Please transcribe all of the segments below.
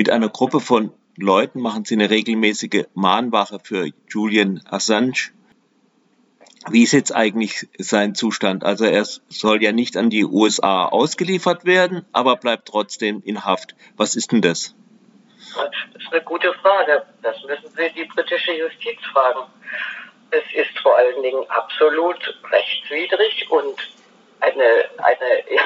Mit einer Gruppe von Leuten machen sie eine regelmäßige Mahnwache für Julian Assange. Wie ist jetzt eigentlich sein Zustand? Also er soll ja nicht an die USA ausgeliefert werden, aber bleibt trotzdem in Haft. Was ist denn das? Das ist eine gute Frage. Das müssen Sie die britische Justiz fragen. Es ist vor allen Dingen absolut rechtswidrig und eine, eine,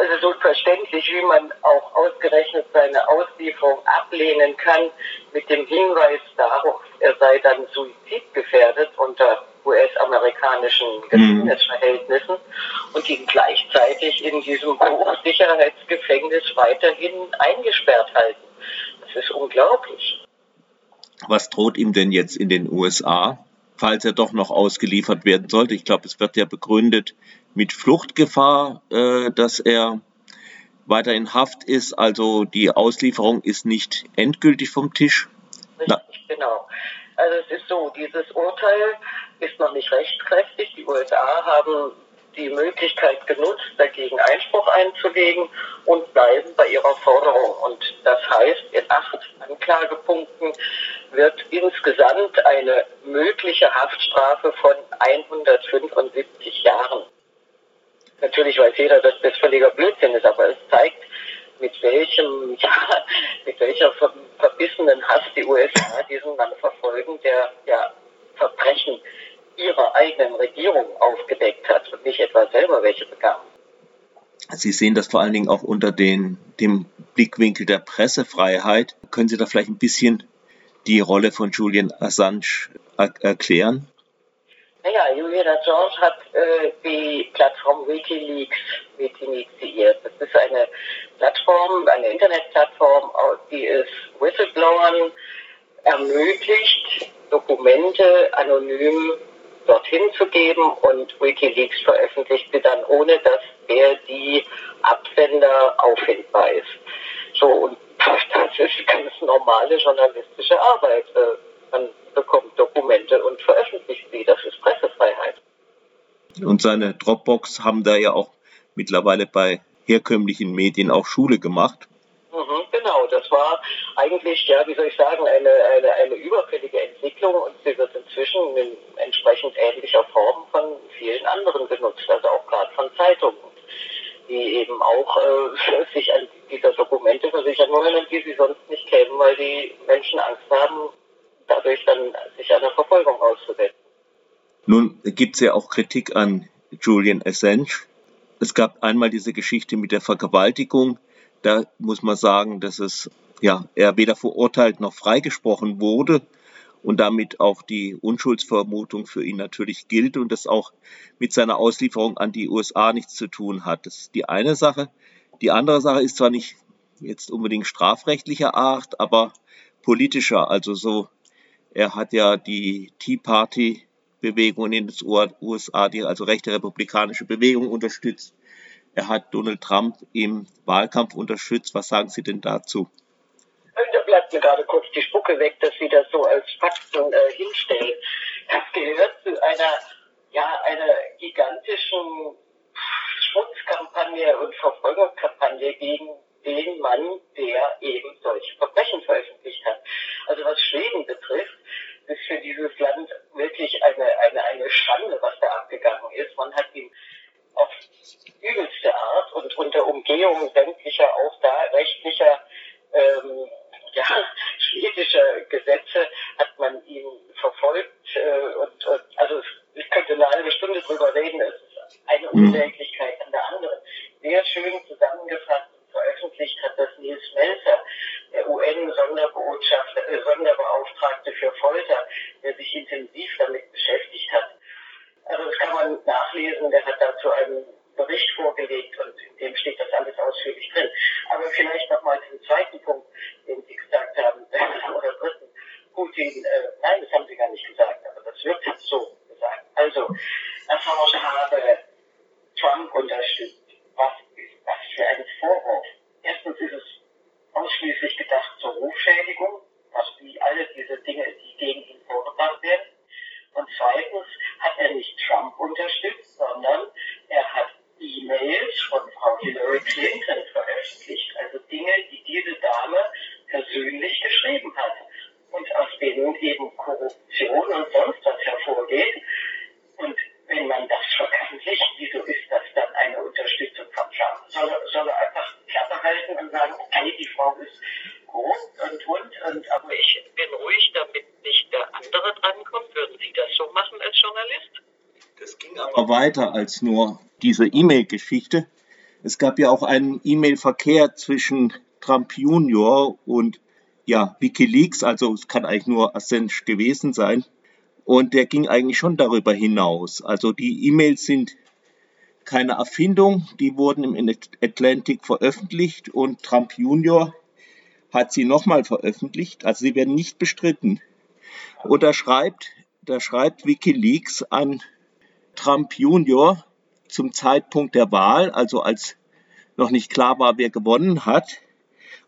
also so verständlich, wie man auch ausgerechnet seine Auslieferung ablehnen kann, mit dem Hinweis darauf, er sei dann suizidgefährdet unter US-amerikanischen Gefängnisverhältnissen mhm. und ihn gleichzeitig in diesem Hochsicherheitsgefängnis weiterhin eingesperrt halten. Das ist unglaublich. Was droht ihm denn jetzt in den USA, falls er doch noch ausgeliefert werden sollte? Ich glaube, es wird ja begründet mit Fluchtgefahr, äh, dass er weiter in Haft ist. Also die Auslieferung ist nicht endgültig vom Tisch. Richtig, genau. Also es ist so, dieses Urteil ist noch nicht rechtskräftig. Die USA haben die Möglichkeit genutzt, dagegen Einspruch einzulegen und bleiben bei ihrer Forderung. Und das heißt, in acht Anklagepunkten wird insgesamt eine mögliche Haftstrafe von 175 Jahren. Natürlich weiß jeder, dass das völliger Blödsinn ist, aber es zeigt, mit welchem, ja, mit welcher verbissenen Hass die USA diesen Mann verfolgen, der ja Verbrechen ihrer eigenen Regierung aufgedeckt hat und nicht etwa selber welche bekam. Sie sehen das vor allen Dingen auch unter den, dem Blickwinkel der Pressefreiheit. Können Sie da vielleicht ein bisschen die Rolle von Julian Assange er erklären? Naja, Julian Assange hat äh, die Plattform Wikileaks mit initiiert. Das ist eine Plattform, eine Internetplattform, die es Whistleblowern ermöglicht, Dokumente anonym dorthin zu geben und Wikileaks veröffentlicht sie dann, ohne dass er die Absender auffindbar ist. So, und das ist ganz normale journalistische Arbeit. Man bekommt Dokumente und veröffentlicht sie. Das ist Pressefreiheit. Und seine Dropbox haben da ja auch mittlerweile bei herkömmlichen Medien auch Schule gemacht. Mhm, genau, das war eigentlich, ja, wie soll ich sagen, eine, eine, eine überfällige Entwicklung und sie wird inzwischen in entsprechend ähnlicher Form von vielen anderen genutzt, also auch gerade von Zeitungen, die eben auch äh, sich an dieser Dokumente versichern wollen und die sie sonst nicht kämen, weil die Menschen Angst haben, dadurch dann sich einer Verfolgung auszusetzen. Nun gibt es ja auch Kritik an Julian Assange. Es gab einmal diese Geschichte mit der Vergewaltigung. Da muss man sagen, dass es ja er weder verurteilt noch freigesprochen wurde und damit auch die Unschuldsvermutung für ihn natürlich gilt und das auch mit seiner Auslieferung an die USA nichts zu tun hat. Das ist die eine Sache. Die andere Sache ist zwar nicht jetzt unbedingt strafrechtlicher Art, aber politischer. Also so, er hat ja die Tea Party Bewegung in den USA, die also rechte republikanische Bewegung unterstützt. Er hat Donald Trump im Wahlkampf unterstützt. Was sagen Sie denn dazu? Da bleibt mir gerade kurz die Spucke weg, dass Sie das so als Fakten äh, hinstellen. Das gehört zu einer, ja, einer gigantischen Schmutzkampagne und Verfolgungskampagne gegen den Mann, der eben solche Verbrechen veröffentlicht hat. Also was Schweden betrifft, ist für dieses Land wirklich eine, eine, eine Schande, was da abgegangen ist. Man hat ihm auf übelste Art und unter Umgehung sämtlicher auch da rechtlicher ähm, ja, schwedischer Gesetze hat man ihn verfolgt äh, und, und also ich könnte eine halbe Stunde drüber reden. Es ist eine mhm. Unsäglichkeit an der anderen. Sehr schön zusammengefasst und veröffentlicht hat das Nils Melzer, der UN-Sonderbotschafter, äh, Sonderbeauftragte für Folter, der sich intensiv damit beschäftigt hat. Also das kann man nachlesen. Der hat dazu einen Bericht vorgelegt und in dem steht das alles ausführlich drin. Aber vielleicht nochmal zum zweiten Punkt, den Sie gesagt haben, oder dritten. Putin, äh, nein, das haben Sie gar nicht gesagt, aber das wird jetzt so gesagt. Also, Assange habe Trump unterstützt. Was ist das für ein Vorwurf? Erstens ist es ausschließlich gedacht zur Rufschädigung, was wie alle diese Dinge, die gegen ihn vorgebracht werden. Und zweitens hat er nicht Trump unterstützt, sondern er hat E-Mails von Frau Hillary Clinton veröffentlicht. Also Dinge, die diese Dame persönlich geschrieben hat und aus denen eben Korruption und sonst was hervorgeht. Und wenn man das veröffentlicht, wieso ist das dann eine Unterstützung von Trump? Soll, soll er einfach Klappe halten und sagen, okay, die Frau ist gut und und und aber ich bin ruhig, damit nicht der andere drankommt. Würden Sie das so machen als Journalist? Das ging aber weiter als nur diese E-Mail-Geschichte. Es gab ja auch einen E-Mail-Verkehr zwischen Trump Junior und ja, WikiLeaks, also es kann eigentlich nur Assange gewesen sein. Und der ging eigentlich schon darüber hinaus. Also die E-Mails sind keine Erfindung, die wurden im Atlantic veröffentlicht und Trump Junior hat sie nochmal veröffentlicht. Also sie werden nicht bestritten. Und da schreibt, WikiLeaks an Trump Junior zum Zeitpunkt der Wahl, also als noch nicht klar war, wer gewonnen hat,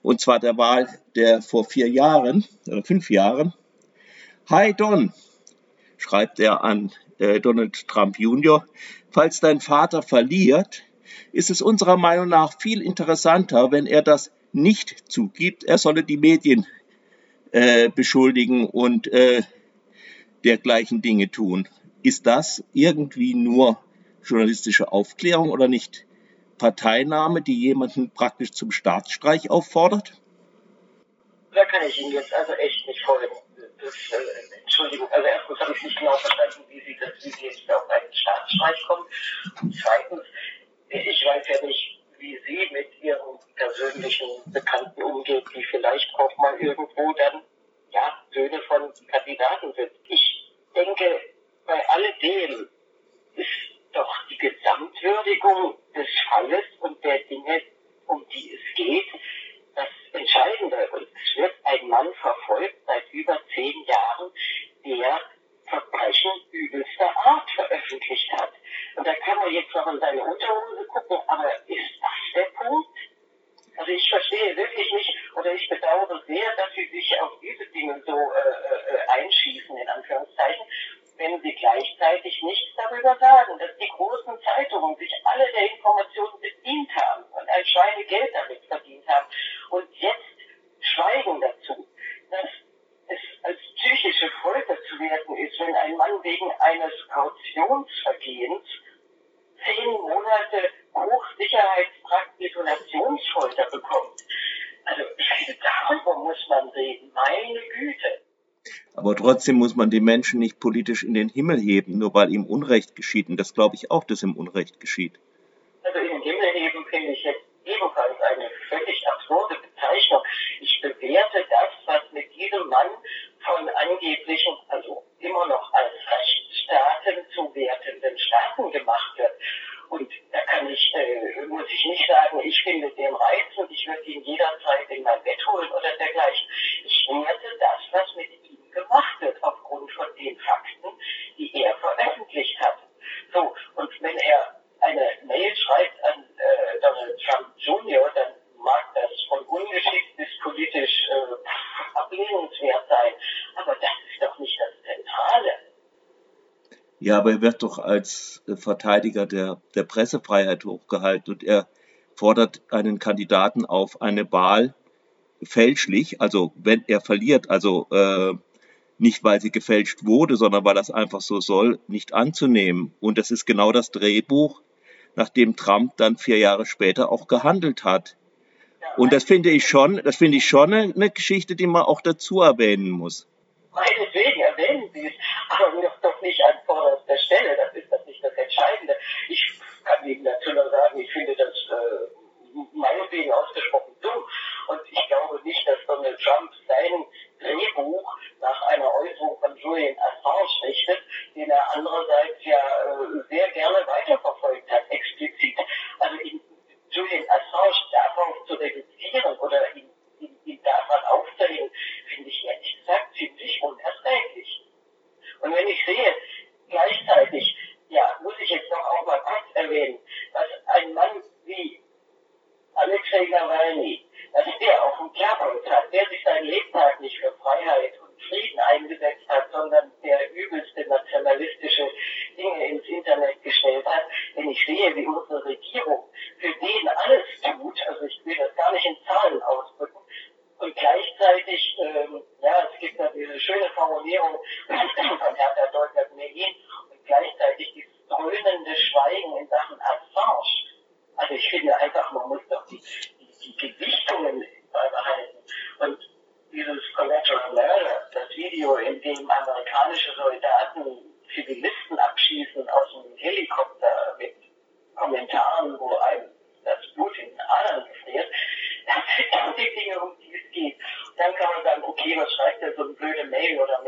und zwar der Wahl der vor vier Jahren oder fünf Jahren. Hi Don, schreibt er an äh, Donald Trump Jr., falls dein Vater verliert, ist es unserer Meinung nach viel interessanter, wenn er das nicht zugibt. Er solle die Medien äh, beschuldigen und äh, dergleichen Dinge tun. Ist das irgendwie nur journalistische Aufklärung oder nicht Parteinahme, die jemanden praktisch zum Staatsstreich auffordert? Da kann ich Ihnen jetzt also echt nicht folgen. Das, äh, Entschuldigung, also erstens habe ich nicht genau verstanden, wie Sie, das, wie Sie jetzt auf einen Staatsstreich kommen. Und zweitens, ich weiß ja nicht, wie Sie mit Ihren persönlichen Bekannten umgehen, die vielleicht auch mal irgendwo dann ja, Söhne von Kandidaten sind. Ich denke, bei alledem ist doch die Gesamtwürdigung des Falles und der Dinge, um die es geht, das Entscheidende. Und es wird ein Mann verfolgt seit über zehn Jahren, der Verbrechen übelster Art veröffentlicht hat. Und da kann man jetzt noch in seine Unterhose gucken, aber ist das der Punkt? Also ich verstehe wirklich nicht, oder ich bedauere sehr, dass Sie sich auf diese Dinge so äh, äh, einschießen, in Anführungszeichen wenn sie gleichzeitig nichts darüber sagen, dass die großen Zeitungen sich alle der Informationen bedient haben und ein Schweinegeld damit verdient haben. Und jetzt schweigen dazu, dass es als psychische Folter zu werten ist, wenn ein Mann wegen eines Kautionsvergehens zehn Monate Hochsicherheitstrakt Isolationsfolter bekommt. Also ich finde, darüber muss man reden. Meine Güte. Aber trotzdem muss man die Menschen nicht politisch in den Himmel heben, nur weil ihm Unrecht geschieht. Und das glaube ich auch, dass ihm Unrecht geschieht. Also in den Himmel heben finde ich jetzt ebenfalls eine völlig absurde Bezeichnung. Ich bewerte das, was mit diesem Mann von angeblichen, also immer noch als Rechtsstaaten zu wertenden Staaten gemacht wird. Und da kann ich, äh, muss ich nicht sagen, ich finde den reizend, ich würde ihn jederzeit in mein Bett holen oder dergleichen. Ich werte das, was mit ihm gemacht wird aufgrund von den Fakten, die er veröffentlicht hat. So, und wenn er eine Mail schreibt an äh, Donald Trump Jr., dann mag das von ungeschickt bis politisch äh, ablehnenswert sein, aber das ist doch nicht das Zentrale. Ja, aber er wird doch als Verteidiger der, der Pressefreiheit hochgehalten und er fordert einen Kandidaten auf eine Wahl fälschlich, also wenn er verliert, also äh, nicht weil sie gefälscht wurde, sondern weil das einfach so soll, nicht anzunehmen. Und das ist genau das Drehbuch, nach dem Trump dann vier Jahre später auch gehandelt hat. Und das finde ich schon, das finde ich schon eine, eine Geschichte, die man auch dazu erwähnen muss. Meinetwegen erwähnen Sie es, aber doch, doch nicht an vorderster Stelle. Das ist das nicht das Entscheidende. Ich Ihnen dazu nur sagen, ich finde das äh, meinetwegen ausgesprochen dumm. Und ich glaube nicht, dass Donald Trump sein Drehbuch nach einer Äußerung von Julian Assange richtet, den er andererseits ja äh, sehr gerne weiterverfolgt hat, explizit. Also ihn, Julian Assange darauf zu reduzieren oder ihn, ihn, ihn daran aufzuhängen, finde ich ehrlich gesagt ziemlich unerträglich. Und wenn ich sehe, gleichzeitig, ja, muss ich jetzt noch auch mal kurz erwähnen, dass ein Mann wie Alexei Nawalny, dass der auf dem Kerbholz hat, der sich sein Lebtag nicht für Freiheit und Frieden eingesetzt hat, sondern der übelste nationalistische Dinge ins Internet gestellt hat. Wenn ich sehe, wie unsere Regierung für den alles tut, also ich will das gar nicht in Zahlen ausdrücken, und gleichzeitig gleichzeitig, ähm, ja, es gibt da diese Formulierung von Hertha Deutler-Melin und gleichzeitig dieses dröhnende Schweigen in Sachen Assange. Also ich finde einfach, man muss doch die, die, die Gewichtungen beibehalten. Und dieses Collateral Murder, das Video, in dem amerikanische Soldaten Zivilisten abschießen aus dem Helikopter mit Kommentaren, wo einem das Blut in den Adern gefriert, das sind die Dinge, um die es geht. Dann kann man sagen, okay, was schreibt er so eine blöde Mail oder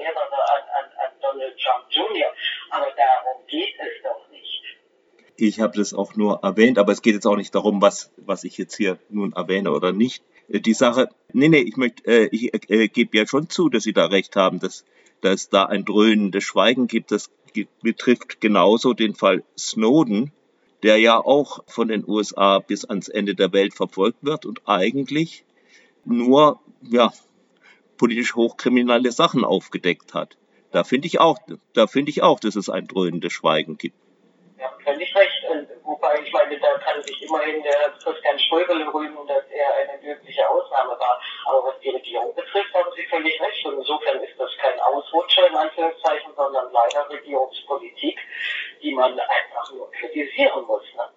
Ich habe das auch nur erwähnt, aber es geht jetzt auch nicht darum, was, was ich jetzt hier nun erwähne oder nicht. Äh, die Sache, nee, nee, ich äh, ich äh, gebe ja schon zu, dass Sie da recht haben, dass, dass da ein dröhnendes Schweigen gibt. Das betrifft genauso den Fall Snowden, der ja auch von den USA bis ans Ende der Welt verfolgt wird und eigentlich nur, ja, politisch hochkriminelle Sachen aufgedeckt hat. Da finde ich da finde ich auch, dass es ein dröhnendes Schweigen gibt. Völlig recht. Und wobei, ich meine, da kann sich immerhin der Christian Ströbele rühmen, dass er eine glückliche Ausnahme war. Aber was die Regierung betrifft, haben Sie völlig recht. Und insofern ist das kein Ausrutscher in Anführungszeichen, sondern leider Regierungspolitik, die man einfach nur kritisieren muss. Ne?